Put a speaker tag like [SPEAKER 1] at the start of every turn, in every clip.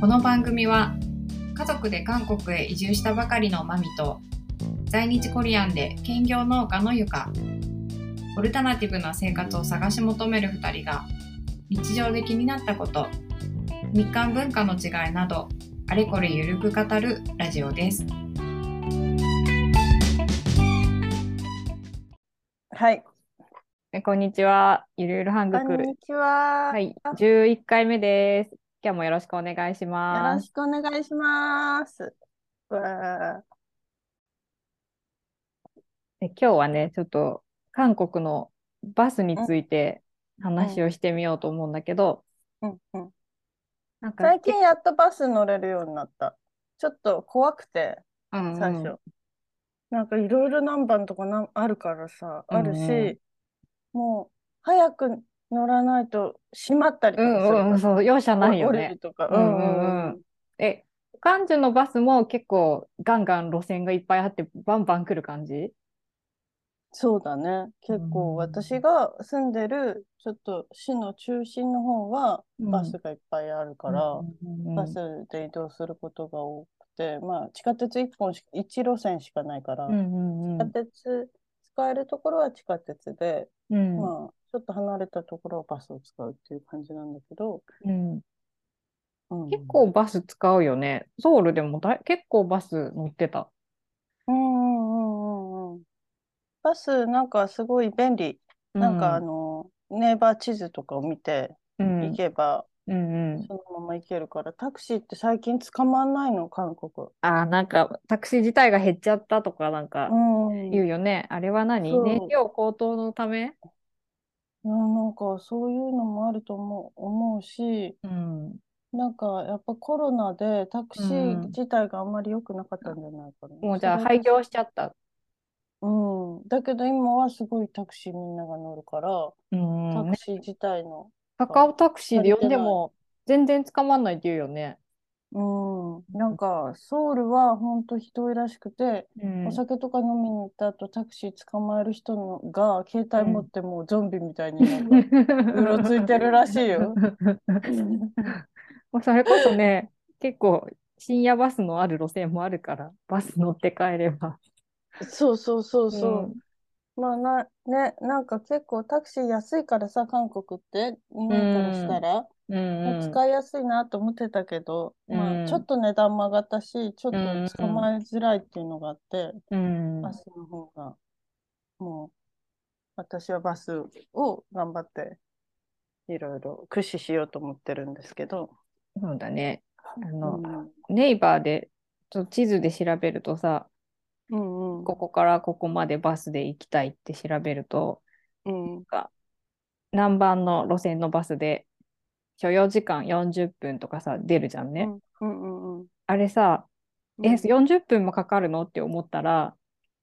[SPEAKER 1] この番組は家族で韓国へ移住したばかりのマミと在日コリアンで兼業農家のゆかオルタナティブな生活を探し求める2人が日常で気になったこと日韓文化の違いなどあれこれゆるく語るラジオです。
[SPEAKER 2] はい。
[SPEAKER 1] えこんにちは。ゆるゆるハングク
[SPEAKER 2] こんにちは。
[SPEAKER 1] はい、11回目です。今日もよろしくお願いし
[SPEAKER 2] よ
[SPEAKER 1] ます。
[SPEAKER 2] ろしくお願いします。わ
[SPEAKER 1] で今日はね、ちょっと韓国のバスについて話をしてみようと思うんだけど、
[SPEAKER 2] ーうんうん、
[SPEAKER 1] なんか
[SPEAKER 2] 最近やっとバス乗れるようになった。ちょっと怖くて、
[SPEAKER 1] うんうん
[SPEAKER 2] 最初。なんかいろいろ何番とかなあるからさ、ある
[SPEAKER 1] うんう
[SPEAKER 2] し、もう早く乗らないと閉まったりと
[SPEAKER 1] う
[SPEAKER 2] かするから。
[SPEAKER 1] んうん、そう、容赦ないよね。
[SPEAKER 2] るとか。
[SPEAKER 1] うんうんうん。え、関ジュのバスも結構ガンガン路線がいっぱいあってバンバン来る感じ？
[SPEAKER 2] そうだね。結構
[SPEAKER 1] うん
[SPEAKER 2] 私が住んでるちょっと市の中心の方は
[SPEAKER 1] うん。
[SPEAKER 2] バスがいっぱいあるから、バスで移動することが多くて、まあ地下鉄1本しか、1路線しかないから、地下鉄使えるところは地下鉄で、
[SPEAKER 1] うん。
[SPEAKER 2] まあちょっと離れたところはバスを使うっていう感じなんだけど、
[SPEAKER 1] うん
[SPEAKER 2] うん、
[SPEAKER 1] 結構バス使うよね。ソウルでもだい結構バス乗ってた。
[SPEAKER 2] うんうんうんうんうん。バスなんかすごい便利。なんかあの、ネイバー地図とかを見て
[SPEAKER 1] うん、
[SPEAKER 2] 行けば、
[SPEAKER 1] うんうん。
[SPEAKER 2] そのまま行けるから、タクシーって最近捕まんないの、韓国。
[SPEAKER 1] あー、なんかタクシー自体が減っちゃったとかなんか
[SPEAKER 2] うん。
[SPEAKER 1] 言うよね。あれは何？燃料高騰のため？
[SPEAKER 2] うんなんかそういうのもあると思う、思うし、
[SPEAKER 1] うん。
[SPEAKER 2] なんかやっぱコロナでタクシー
[SPEAKER 1] うん
[SPEAKER 2] 自体があんまり良くなかったんじゃないかな。
[SPEAKER 1] もうじゃあ廃業しちゃった。
[SPEAKER 2] うん。だけど今はすごいタクシーみんなが乗るから、
[SPEAKER 1] うんね
[SPEAKER 2] タクシー自体の、
[SPEAKER 1] カカオタクシーで呼んでも全然捕まんないって言うよね。
[SPEAKER 2] うん。なんかソウルは本当ひどいらしくて、
[SPEAKER 1] うん
[SPEAKER 2] お酒とか飲みに行った後タクシー捕まえる人のが携帯持ってもうゾンビみたいに うろついてるらしいよ。
[SPEAKER 1] もうそれこそね、結構深夜バスのある路線もあるから、バス乗って帰れば。
[SPEAKER 2] そうそうそうそう。
[SPEAKER 1] うん
[SPEAKER 2] まあな、ね、なんか結構タクシー安いからさ、韓国って、日本からしたら、
[SPEAKER 1] う
[SPEAKER 2] 使いやすいなと思ってたけど、ま
[SPEAKER 1] うん。
[SPEAKER 2] あちょっと値段も上がったし、ちょっ
[SPEAKER 1] うん
[SPEAKER 2] と捕まえづらいっていうのがあって、
[SPEAKER 1] うん。
[SPEAKER 2] バスの方が、もう、私はバスを頑張って、いろいろ駆使しようと思ってるんですけど、
[SPEAKER 1] そうだね。あ
[SPEAKER 2] う
[SPEAKER 1] の、
[SPEAKER 2] ん、
[SPEAKER 1] ネイバーでちょっと地図で調べるとさ、
[SPEAKER 2] うんうん。
[SPEAKER 1] ここからここまでバスで行きたいって調べると、
[SPEAKER 2] うん。
[SPEAKER 1] 何番の路線のバスで所要時間40分とかさ、出るじゃんね。
[SPEAKER 2] うん。うんうん
[SPEAKER 1] あれさ、
[SPEAKER 2] うん。
[SPEAKER 1] え、40分もかかるの？って思ったら、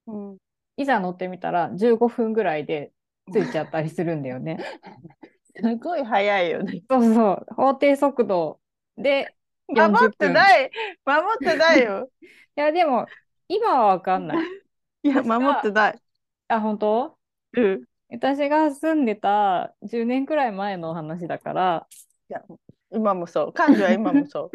[SPEAKER 2] うん。
[SPEAKER 1] いざ乗ってみたら15分ぐらいで着いちゃったりするんだよね。
[SPEAKER 2] すごい早いよね。
[SPEAKER 1] そうそう、法定速度で40
[SPEAKER 2] 守ってない。守ってないよ。
[SPEAKER 1] や、でも、今はわかんない。
[SPEAKER 2] いや、
[SPEAKER 1] 私が
[SPEAKER 2] 守ってない。
[SPEAKER 1] あ、本当？
[SPEAKER 2] うん。
[SPEAKER 1] 私が住んでた10年くらい前の話だから、
[SPEAKER 2] いや、今もそう。感情は今もそ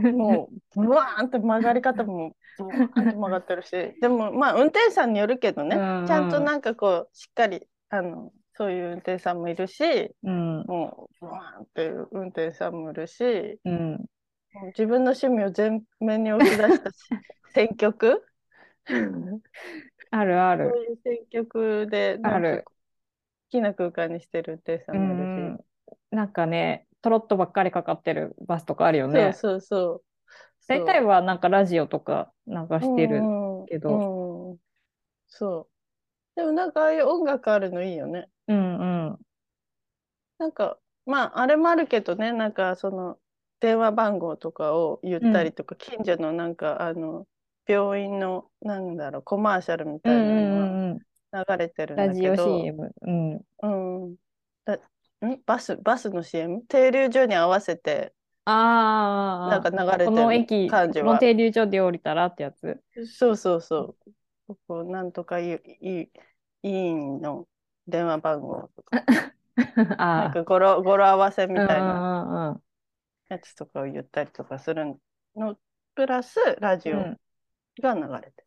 [SPEAKER 2] う。もう、ブワーンって曲がり方も、ブワーンって曲がってるし、でも、まあ、運転手さんによるけどね、
[SPEAKER 1] うんうん
[SPEAKER 2] ちゃんとなんかこう、しっかり、あの、そういう運転手さんもいるし、
[SPEAKER 1] うん、
[SPEAKER 2] もう、ブワーンっていう運転手さんもいるし、
[SPEAKER 1] うん、
[SPEAKER 2] もう自分の趣味を前面に押し出したし選曲？
[SPEAKER 1] あるある。
[SPEAKER 2] そういう選曲で、
[SPEAKER 1] ある
[SPEAKER 2] 好きな空間にしてる運転手さ
[SPEAKER 1] うん
[SPEAKER 2] もいる
[SPEAKER 1] ん、なんかね、トロットばっかりかかってるバスとかあるよ
[SPEAKER 2] し、
[SPEAKER 1] ね。
[SPEAKER 2] そうそうそう。
[SPEAKER 1] 大体はなんかラジオとか流してるけど、
[SPEAKER 2] うんうんそう。でもなんかああいう音楽あるのいいよね。
[SPEAKER 1] うんうん。
[SPEAKER 2] なんか、まあ、あれもあるけどね、なんかその、電話番号とかを言ったりとか、近所のなんか、あの、病院の、なんだろう、コマーシャルみたいなの。が流れてるんだ
[SPEAKER 1] ラジオ
[SPEAKER 2] けど、
[SPEAKER 1] CM。うん。
[SPEAKER 2] うん。だん？バス、バスの CM? 停留所に合わせて、
[SPEAKER 1] ああ、
[SPEAKER 2] なんか流れ
[SPEAKER 1] こ
[SPEAKER 2] てる
[SPEAKER 1] の駅、
[SPEAKER 2] 感じは。
[SPEAKER 1] この停留所で降りたらってやつ？
[SPEAKER 2] そうそうそう。ここ、なんとかいい委員の？電話番号とか、なん
[SPEAKER 1] あ
[SPEAKER 2] か語呂、語呂合わせみ
[SPEAKER 1] あ、
[SPEAKER 2] たいな。やつとかを言ったりとかするのプラスラジオ
[SPEAKER 1] うん
[SPEAKER 2] が流れて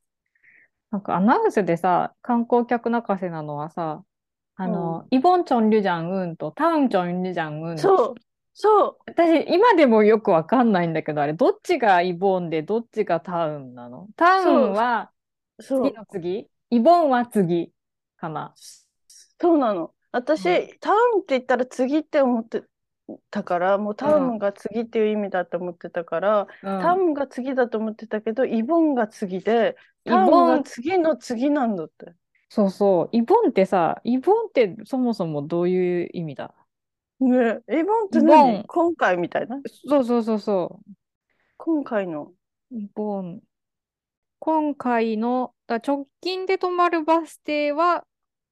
[SPEAKER 1] なんかアナウンスでさ、観光客泣かせなのはさ、あの、イボンチョンリュジャンウンとタウンチョンリュジャンウン。
[SPEAKER 2] る。そうそ
[SPEAKER 1] 私、今でもよくわかんないんだけど、あれ、どっちがイボンで、どっちがタウンなの？タウンは次の次？イボンは次かな？
[SPEAKER 2] そうなの。私、
[SPEAKER 1] う
[SPEAKER 2] タウンって言ったら次って思ってたからもうタウンが次っていう意味だと思ってたから、タウンが次だと思ってたけどイボンが次でタウン
[SPEAKER 1] イボン
[SPEAKER 2] が次の次なんだって。
[SPEAKER 1] そうそう。イボンってさ、イボンってそもそもどういう意味だ？
[SPEAKER 2] ねイボンって何？
[SPEAKER 1] ン
[SPEAKER 2] 今回みたいな？
[SPEAKER 1] そうそうそうそ
[SPEAKER 2] 今回の？
[SPEAKER 1] う。イボン。今回の、だ直近で止まるバス停は、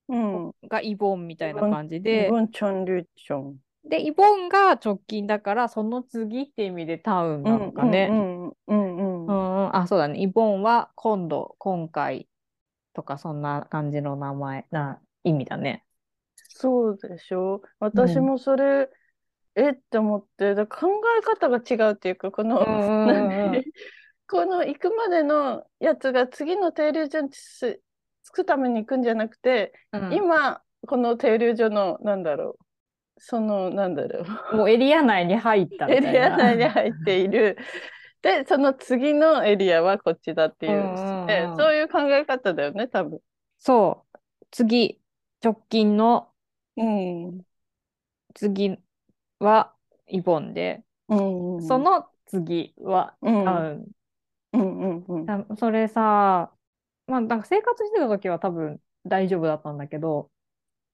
[SPEAKER 2] うん。
[SPEAKER 1] がイボンみたいな感じ
[SPEAKER 2] イ
[SPEAKER 1] で、
[SPEAKER 2] ボンチョンリュチョン。
[SPEAKER 1] で、イボンが直近だから、その次って意味でタウンなのかね。
[SPEAKER 2] うんうんうんうん
[SPEAKER 1] う
[SPEAKER 2] うん。
[SPEAKER 1] んうん、あ、そうだね。イボンは今度、今回とか、そんな感じの名前な意味だね。
[SPEAKER 2] そうでしょ私もそれ、えって思ってだ考え方が違うっていうかこの、この行くまでのやつが次の停留所につ着くために行くんじゃなくて、
[SPEAKER 1] うん
[SPEAKER 2] 今この停留所のなんだろうそのなんだろう
[SPEAKER 1] もうエリア内に入ったみ
[SPEAKER 2] エ
[SPEAKER 1] たいな。
[SPEAKER 2] リア内に入っている でその次のエリアはこっちだっていう,、
[SPEAKER 1] うんうんうん
[SPEAKER 2] でそういう考え方だよね多分。
[SPEAKER 1] そう。次、直近の
[SPEAKER 2] うん
[SPEAKER 1] 次はイボンで、
[SPEAKER 2] うんうん、
[SPEAKER 1] その次は
[SPEAKER 2] うん
[SPEAKER 1] タウン。
[SPEAKER 2] うんうんうん
[SPEAKER 1] だそれさ、まあ、なんか生活してた時は多分大丈夫だったんだけど、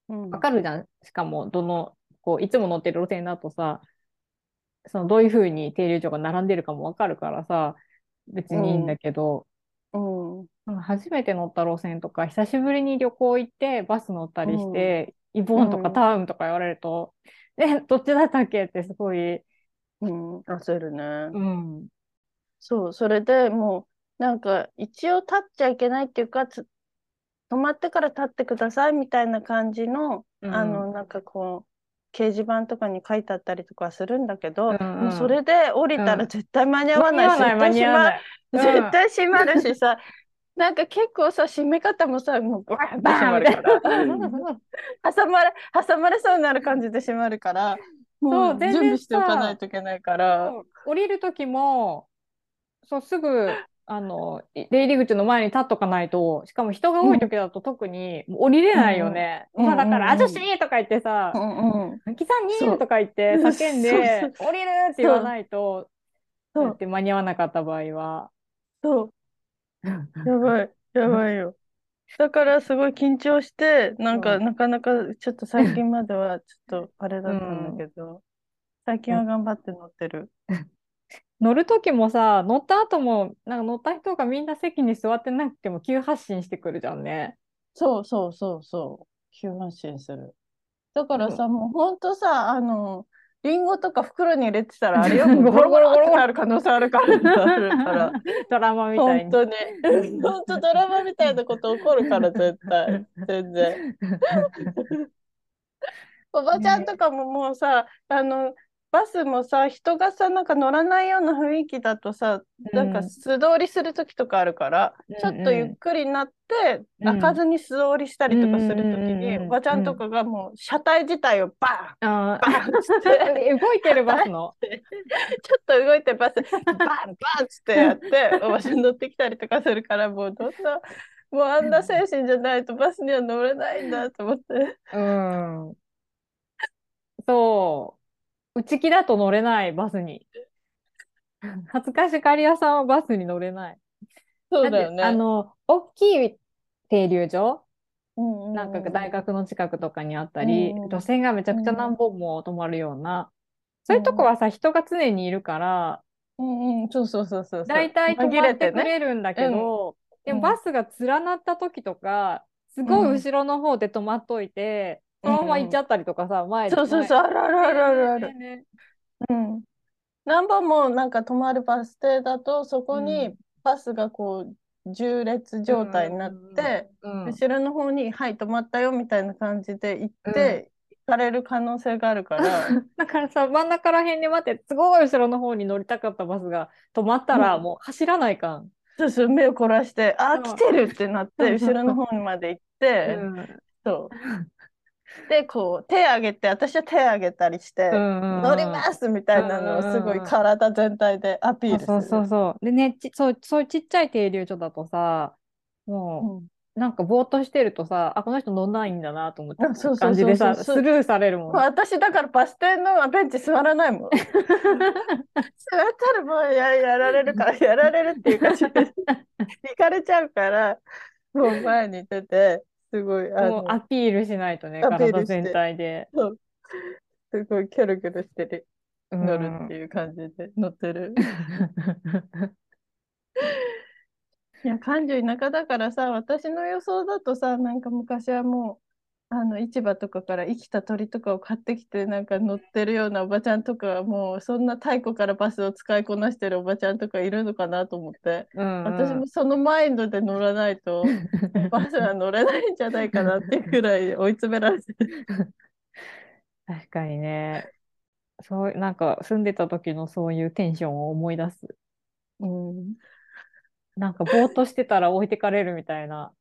[SPEAKER 2] うん
[SPEAKER 1] わかるじゃん。しかも、どの、こう、いつも乗ってる路線だとさ、そのどういうふうに停留所が並んでるかもわかるからさ、別にいいんだけど、
[SPEAKER 2] うん。
[SPEAKER 1] なん。か初めて乗った路線とか、久しぶりに旅行行ってバス乗ったりして、イボンとか
[SPEAKER 2] うん
[SPEAKER 1] タウンとか言われると、え、どっちだったっけってすごい、
[SPEAKER 2] うん、焦るね。
[SPEAKER 1] うん。
[SPEAKER 2] そう、それでもう、なんか、一応立っちゃいけないっていうか、つ止まってから立ってくださいみたいな感じの、
[SPEAKER 1] うん。
[SPEAKER 2] あの、なんかこう、掲示板とかに書いてあったりとかするんだけど、
[SPEAKER 1] うんうん。
[SPEAKER 2] もうそれで降りた
[SPEAKER 1] うん。
[SPEAKER 2] ら絶対間に合わないし、
[SPEAKER 1] 間に合わない、間に合わない。
[SPEAKER 2] 絶対閉まるしさ、なんか結構さ、閉め方もさ、もうバーンって閉まるから、挟まれ、挟まれそうになる感じで閉まるから、も
[SPEAKER 1] そう
[SPEAKER 2] 準備しておか
[SPEAKER 1] さ
[SPEAKER 2] ないといけないから、
[SPEAKER 1] 降りる時も、そう、すぐ、あの、い出入り口の前に立っとかないと、しかも人が多い時だと特に降りれないよね。
[SPEAKER 2] うん。
[SPEAKER 1] 今だから、あじょしーとか言ってさ
[SPEAKER 2] う、んうん。
[SPEAKER 1] キさんに！とか言って叫んで、降りる！って言わないと、
[SPEAKER 2] そう。
[SPEAKER 1] だって間に合わなかった場合は。
[SPEAKER 2] そう、やばい、やばいよ。だからすごい緊張して、なんか
[SPEAKER 1] う。ん
[SPEAKER 2] なかなかちょっと最近まではちょっとあれだったんだけど、最近は頑張って乗ってる。
[SPEAKER 1] 乗る時もさ、乗った後も、なんか乗った人がみんな席に座ってなくても急発進してくるじゃんね。
[SPEAKER 2] そうそうそうそう、急発進する。だからさ、もうほんとさ、あの、リンゴとか袋に入れてたら あれよ、ゴロゴロゴロってなる可能性あるから、から。
[SPEAKER 1] ドラマみたいに。
[SPEAKER 2] 本当に、本当ドラマみたいなこと起こるから、絶対、全然。おばちゃんとかももうさ、あの、バスもさ、人がさ、なんか乗らないような雰囲気だとさ、なんか素通りする時とかあるから、
[SPEAKER 1] うん
[SPEAKER 2] ちょっとゆっくりになって、
[SPEAKER 1] うん
[SPEAKER 2] 開かずに素通りしたりとかする時
[SPEAKER 1] うんうんうん
[SPEAKER 2] に、
[SPEAKER 1] うん
[SPEAKER 2] おばちゃんとかがもう車体自体をバーン
[SPEAKER 1] あ
[SPEAKER 2] バーンって
[SPEAKER 1] 動いてるバスの。
[SPEAKER 2] ちょっと動いてバス、バンバンってやって、おばちゃん乗ってきたりとかするから、もうどんな、もうあんな精神じゃないとバスには乗れないんだと思って。
[SPEAKER 1] うん。内気だと乗れない、バスに。恥ずかしがり屋さんはバスに乗れない。
[SPEAKER 2] そうだよね。
[SPEAKER 1] あの、大きい停留所、
[SPEAKER 2] うんうんうん
[SPEAKER 1] なんか大学の近くとかにあったり、
[SPEAKER 2] うんうん
[SPEAKER 1] 路線がめちゃくちゃ何本も止まるような、そういうとこはさ、人が常にいるから、
[SPEAKER 2] うんうん、そうそうそうそうそう。
[SPEAKER 1] 大体止
[SPEAKER 2] 紛
[SPEAKER 1] まってく
[SPEAKER 2] れてね。
[SPEAKER 1] れるんだけど、で
[SPEAKER 2] うん
[SPEAKER 1] もバスが連なった時とか、すごい後ろの方で止まっといて、
[SPEAKER 2] うん
[SPEAKER 1] そのまま行っちゃったりとかさ、前
[SPEAKER 2] そうそうそう、あるあるあるあるある。うん。何本もなんか止まるバス停だと、そこ
[SPEAKER 1] う
[SPEAKER 2] に
[SPEAKER 1] ん。
[SPEAKER 2] バスがこう、縦列状態になって、
[SPEAKER 1] うん
[SPEAKER 2] 後ろの方に、はい、止まったよみたいな感じで行って、される可能性があるから、
[SPEAKER 1] だからさ、真ん中ら辺に待って、すごい後ろの方に乗りたかったバスが止まったら、
[SPEAKER 2] うん。
[SPEAKER 1] もう走らないかん。
[SPEAKER 2] そうそう、目を凝らして、あ来てるってなって、後ろの方にまで行って、
[SPEAKER 1] うん。
[SPEAKER 2] そう。で、こう、手挙げて、私は手挙げたりして、乗
[SPEAKER 1] 乗
[SPEAKER 2] りますみたいなのをすごい体全体でアピールする。
[SPEAKER 1] そうそうそう。でね、ちそう、そういうちっちゃい停留所だとさ、も
[SPEAKER 2] うん
[SPEAKER 1] う、なんかぼーっとしてるとさ、あ、この人乗んないんだなと思って感じでさ、スルーされるもん。
[SPEAKER 2] 私だからバス停のベンチ座らないもん。座ったらもうややられるから、やられるっていうか、行かれちゃうから、もう前に出て、すごい、あの、
[SPEAKER 1] もうアピールしないとね、
[SPEAKER 2] アピールして
[SPEAKER 1] 体全体で。
[SPEAKER 2] すごいキョロキョロしてる
[SPEAKER 1] うん
[SPEAKER 2] 乗るっていう感じで乗ってる。いや、関中田舎だからさ、私の予想だとさ、なんか昔はもう、あの市場とかから生きた鳥とかを買ってきて、なんか乗ってるようなおばちゃんとか、もうそんな太古からバスを使いこなしてるおばちゃんとかいるのかなと思って、
[SPEAKER 1] うんうん
[SPEAKER 2] 私もそのマインドで乗らないと、バスは乗れないんじゃないかなっていうくらい追い詰められてる。
[SPEAKER 1] 確かにね。そう、なんか住んでた時のそういうテンションを思い出す。
[SPEAKER 2] うん、
[SPEAKER 1] なんかぼーっとしてたら置いてかれるみたいな。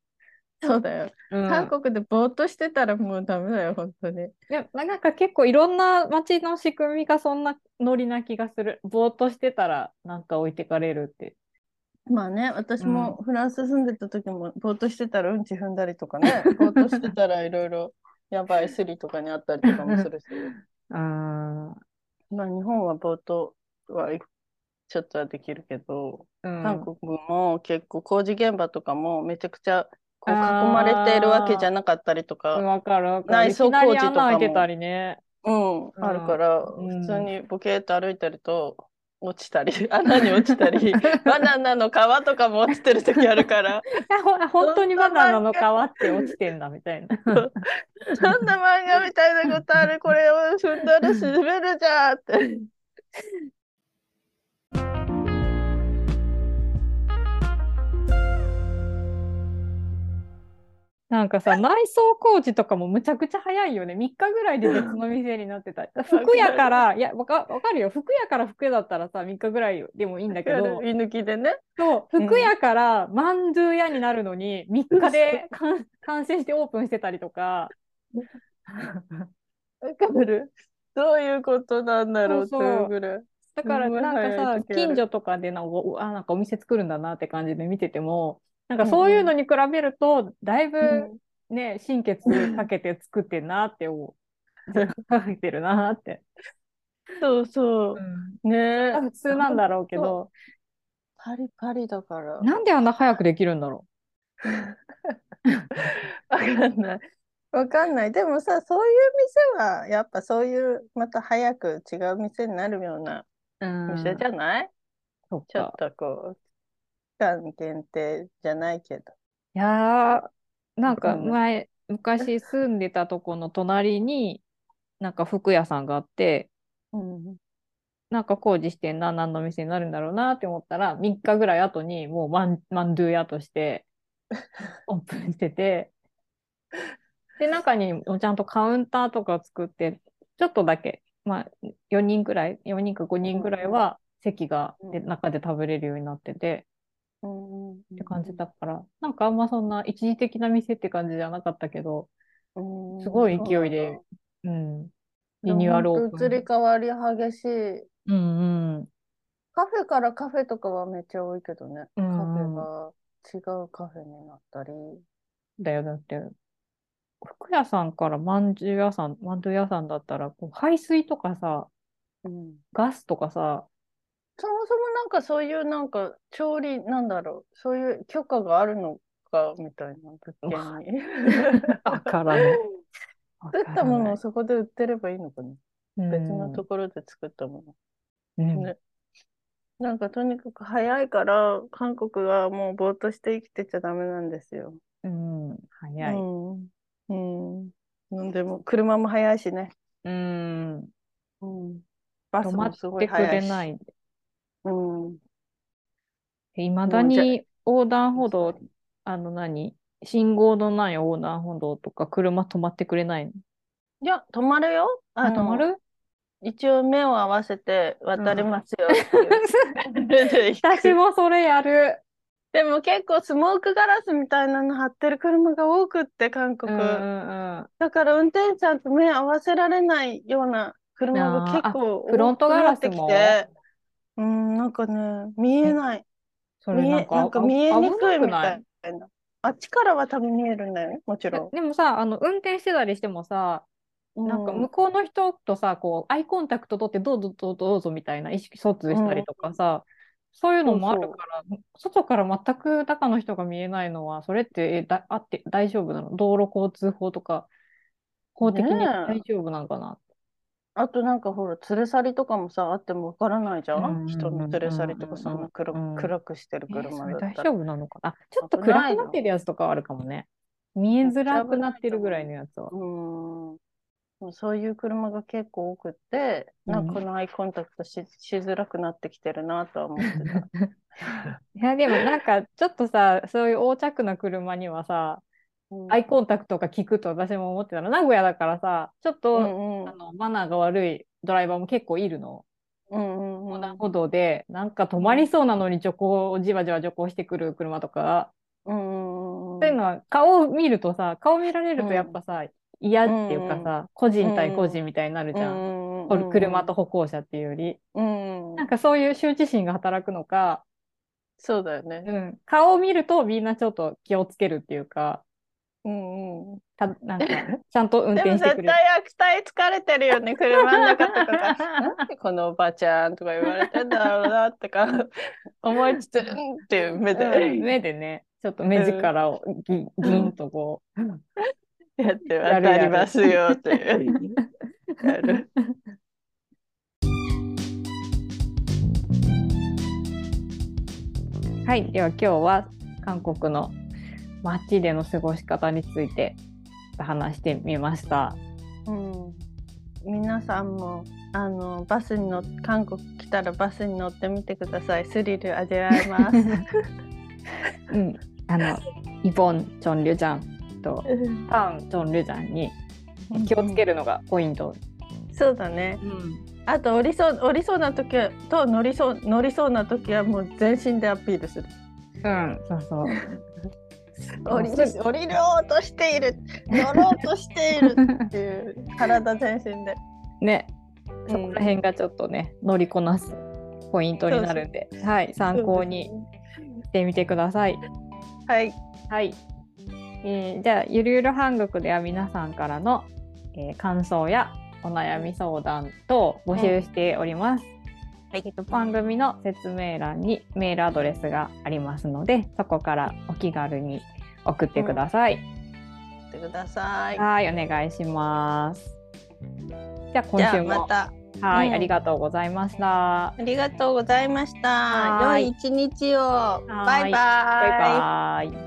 [SPEAKER 2] そうだよ。
[SPEAKER 1] うん、
[SPEAKER 2] 韓国でぼーっとしてたらもうダメだよ、本当に。
[SPEAKER 1] でまなんか結構いろんな街の仕組みがそんなノリな気がする。ぼーっとしてたらなんか置いてかれるって。
[SPEAKER 2] まあね、私もフランス住んでた時もぼーっとしてたらうんち踏んだりとかね、ぼーっとしてたらいろいろやばいスリとかにあったりとかもするし、
[SPEAKER 1] あー
[SPEAKER 2] まあ日本はぼーっとはちょっとはできるけど、
[SPEAKER 1] うん、
[SPEAKER 2] 韓国も結構工事現場とかもめちゃくちゃこう囲まれているわけじゃなかったりと
[SPEAKER 1] うん
[SPEAKER 2] か、
[SPEAKER 1] わかるわかる。
[SPEAKER 2] 内装工事とか
[SPEAKER 1] 開たりね。
[SPEAKER 2] うん、あるから、
[SPEAKER 1] うん
[SPEAKER 2] 普通にボケーっと歩いてると落ちたり、穴に落ちたり、バナナの皮とかも落ちてる時あるから、
[SPEAKER 1] 本当にバナナの皮って落ちてんだみたいな。
[SPEAKER 2] そんな漫画みたいなことある、これを踏んだら滑るじゃんって。
[SPEAKER 1] なんかさ、内装工事とかもむちゃくちゃ早いよね。3日ぐらいで別の店になってた。服屋から、いや、わかわかるよ。服屋から服屋だったらさ、3日ぐらいでもいいんだけど、
[SPEAKER 2] 居抜きでね。
[SPEAKER 1] そう、
[SPEAKER 2] うん
[SPEAKER 1] 服屋からマンドゥ屋になるのに、3日で完完成してオープンしてたりとか、
[SPEAKER 2] わかるどういうことなんだろうっていうぐらい。
[SPEAKER 1] だからなんかさ近所とかでなんかおあなんかお店作るんだなって感じで見ててもなんかそういうのに比べるとだいぶね、心血かけて作ってんなって思う。かけてるなって。
[SPEAKER 2] そうそうう。ねえ。
[SPEAKER 1] 普通なんだろうけど、
[SPEAKER 2] パリパリだから。
[SPEAKER 1] なんであんな早くできるんだろ
[SPEAKER 2] わかんない。わかんない。でもさ、そういう店は、やっぱそういう、また早く違う店になるような
[SPEAKER 1] う。うん
[SPEAKER 2] 店じゃない、
[SPEAKER 1] そっ
[SPEAKER 2] ちょっ
[SPEAKER 1] か。
[SPEAKER 2] とこう、期間限定じゃないけど。
[SPEAKER 1] いやー、なんか前、昔住んでたとこの隣に、なんか服屋さんがあって、
[SPEAKER 2] うん。
[SPEAKER 1] なんか工事してんな、何の店になるんだろうなって思ったら、3日ぐらい後にもうマン、マンドゥ屋として オープンしてて、で、中にもちゃんとカウンターとか作って、ちょっとだけ、まあ、4人ぐらい、4人か5人ぐらいは席がで
[SPEAKER 2] うん
[SPEAKER 1] 中で食べれるようになってて、
[SPEAKER 2] うん
[SPEAKER 1] って感じだから、なんかあんまそんな一時的な店って感じじゃなかったけど、
[SPEAKER 2] うん
[SPEAKER 1] すごい勢いで、うん、リニューアルオープン。
[SPEAKER 2] 移り変わり激しい。
[SPEAKER 1] うんうん。
[SPEAKER 2] カフェからカフェとかはめっちゃ多いけどね。カフ
[SPEAKER 1] うん
[SPEAKER 2] ェが違うカフェになったり。
[SPEAKER 1] だよ、だって、服屋さんからまんじゅう屋さん、まんじゅう屋さんだったら、こう排水とかさ、
[SPEAKER 2] うん
[SPEAKER 1] ガスとかさ、
[SPEAKER 2] そもそもなんかそういうなんか調理なんだろう。そういう許可があるのかみたいな物件に。
[SPEAKER 1] わからない。わ
[SPEAKER 2] 作ったものを
[SPEAKER 1] か
[SPEAKER 2] そこで売ってればいいのかな。別のところで作ったもの。
[SPEAKER 1] うん
[SPEAKER 2] ねなんかとにかく早いから韓国はもうぼーっとして生きてちゃダメなんですよ。
[SPEAKER 1] うん、うん早い。
[SPEAKER 2] うん。うん。なんでも車も早いしね。
[SPEAKER 1] うん、
[SPEAKER 2] うん。バス
[SPEAKER 1] 止ま
[SPEAKER 2] もすご
[SPEAKER 1] ってく
[SPEAKER 2] い早いし。
[SPEAKER 1] れない。
[SPEAKER 2] うん。
[SPEAKER 1] いまだ
[SPEAKER 2] もうじゃ
[SPEAKER 1] に横断歩道、あの何？信号のない横断歩道とか車止まってくれないの？
[SPEAKER 2] いや、止まるよ。あの、
[SPEAKER 1] 止まる？
[SPEAKER 2] 一応目を合わせて渡りますよっていう。
[SPEAKER 1] 私もそれやる。
[SPEAKER 2] でも結構スモークガラスみたいなの貼ってる車が多くって、韓国。
[SPEAKER 1] うんうんうん。
[SPEAKER 2] だから運転手さんと目合わせられないような車が結構
[SPEAKER 1] あフロントガラスも？
[SPEAKER 2] 多くなってきて、うん、なんかね、見えない。見え、
[SPEAKER 1] それなんか
[SPEAKER 2] なんか見えにくいみた
[SPEAKER 1] く
[SPEAKER 2] い？な。あっちからは多分見えるんだよ。ね、もちろん。
[SPEAKER 1] でもさ、あの、運転してたりしてもさ、なんか
[SPEAKER 2] うん
[SPEAKER 1] 向こうの人とさ、こう、アイコンタクト取って、どうぞどうぞどうぞみたいな意識疎通したりとかさ、そういうのもあるから、外から全く中の人が見えないのは、それって、えだ、あって大丈夫なの？道路交通法とか、法的に大丈夫なのかな？
[SPEAKER 2] あとなんかほら、連れ去りとかもさ、あってもわからないじゃ
[SPEAKER 1] うん
[SPEAKER 2] 人の連れ去りとか、そんな暗くしてる車だったら。
[SPEAKER 1] 丈夫なのかな？あ、ちょっと暗くなってるやつとかはあるかもね。見えづらくなってるぐらいのやつは。
[SPEAKER 2] うん。そういう車が結構多くって、なんかこのアイコンタクトし、しづらくなってきてるなとは思ってた。
[SPEAKER 1] いや、でもなんか、ちょっとさ、そういう横着な車にはさ、
[SPEAKER 2] うん
[SPEAKER 1] アイコンタクトが効くと私も思ってたの。名古屋だからさ、ちょっと、
[SPEAKER 2] うんうん。
[SPEAKER 1] あのマナーが悪いドライバーも結構いるの。
[SPEAKER 2] うんうんうん。
[SPEAKER 1] 横断歩道で、なんか止まりそうなのに徐行をじわじわ徐行してくる車とか、
[SPEAKER 2] うんうんうん
[SPEAKER 1] そういうのは顔を見るとさ、顔見られるとやっぱさ、嫌っていうかさ、個人対個人みたいになるじゃん。
[SPEAKER 2] うん
[SPEAKER 1] これ車と歩行者っていうより。
[SPEAKER 2] うん
[SPEAKER 1] なんかそういう羞恥心が働くのか、
[SPEAKER 2] そうだよね。
[SPEAKER 1] うん、顔を見るとみんなちょっと気をつけるっていうか、
[SPEAKER 2] うんうん。
[SPEAKER 1] たなんか ちゃんと運
[SPEAKER 2] でも絶
[SPEAKER 1] 転してくれる。
[SPEAKER 2] 対悪態疲れてるよね、車の中とかこのおばちゃんとか言われてんだろうなとか。思いつつ、うんっていう目で。
[SPEAKER 1] うん。目でね、ちょっと目力をギギンとこう。
[SPEAKER 2] やって
[SPEAKER 1] やる
[SPEAKER 2] 渡りますよっていう。やる。
[SPEAKER 1] はい、では今日は韓国の街での過ごし方について話してみました。
[SPEAKER 2] うん、皆さんもあのバスに乗っ韓国来たらバスに乗ってみてください。スリル味わえます。
[SPEAKER 1] うん、あのイボン・チョン・リュジャンとパン・チョン・リュジャンに気をつけるのがポイント。
[SPEAKER 2] そうだね。
[SPEAKER 1] うん
[SPEAKER 2] あと降りそう降りそうな時はと乗りそう乗りそうな時はもう全身でアピールする。
[SPEAKER 1] うん、そうそう。
[SPEAKER 2] 降り 降りようとしている乗ろうとしているっていう 体全身で。
[SPEAKER 1] ね、そこら辺がちょっとね、乗りこなすポイントになるんで、はい、参考にしてみてください。
[SPEAKER 2] はい。
[SPEAKER 1] はい。えーじゃあ、ゆるゆる韓国では皆さんからの、えー感想やお悩み相談等募集しております。えっと番組の説明欄にメールアドレスがありますので、そこからお気軽に送ってください。
[SPEAKER 2] ってください。
[SPEAKER 1] はい、お願いします。じゃあ今週も、
[SPEAKER 2] あまた
[SPEAKER 1] はい、
[SPEAKER 2] うん
[SPEAKER 1] ありがとうございました。
[SPEAKER 2] ありがとうございました。良い一日を。バイバイ。
[SPEAKER 1] はいバイバイ。